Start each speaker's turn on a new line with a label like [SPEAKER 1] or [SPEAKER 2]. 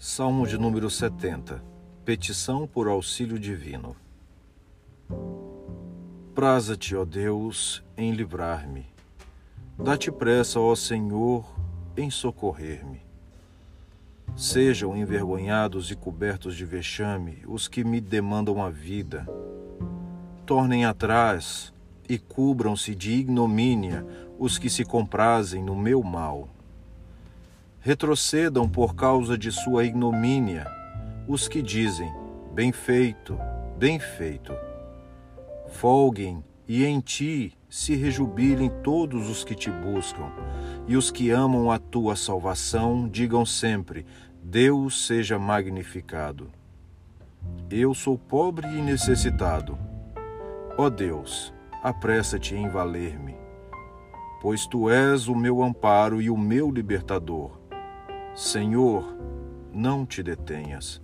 [SPEAKER 1] Salmo de número 70 Petição por auxílio divino. Praza-te, ó Deus, em livrar-me. Dá-te pressa, ó Senhor, em socorrer-me. Sejam envergonhados e cobertos de vexame os que me demandam a vida. Tornem atrás e cubram-se de ignomínia os que se comprazem no meu mal retrocedam por causa de sua ignomínia os que dizem: Bem feito, bem feito. Folguem e em ti se rejubilem todos os que te buscam, e os que amam a tua salvação digam sempre: Deus seja magnificado. Eu sou pobre e necessitado. Ó Deus, apressa-te em valer-me, pois tu és o meu amparo e o meu libertador Senhor, não te detenhas.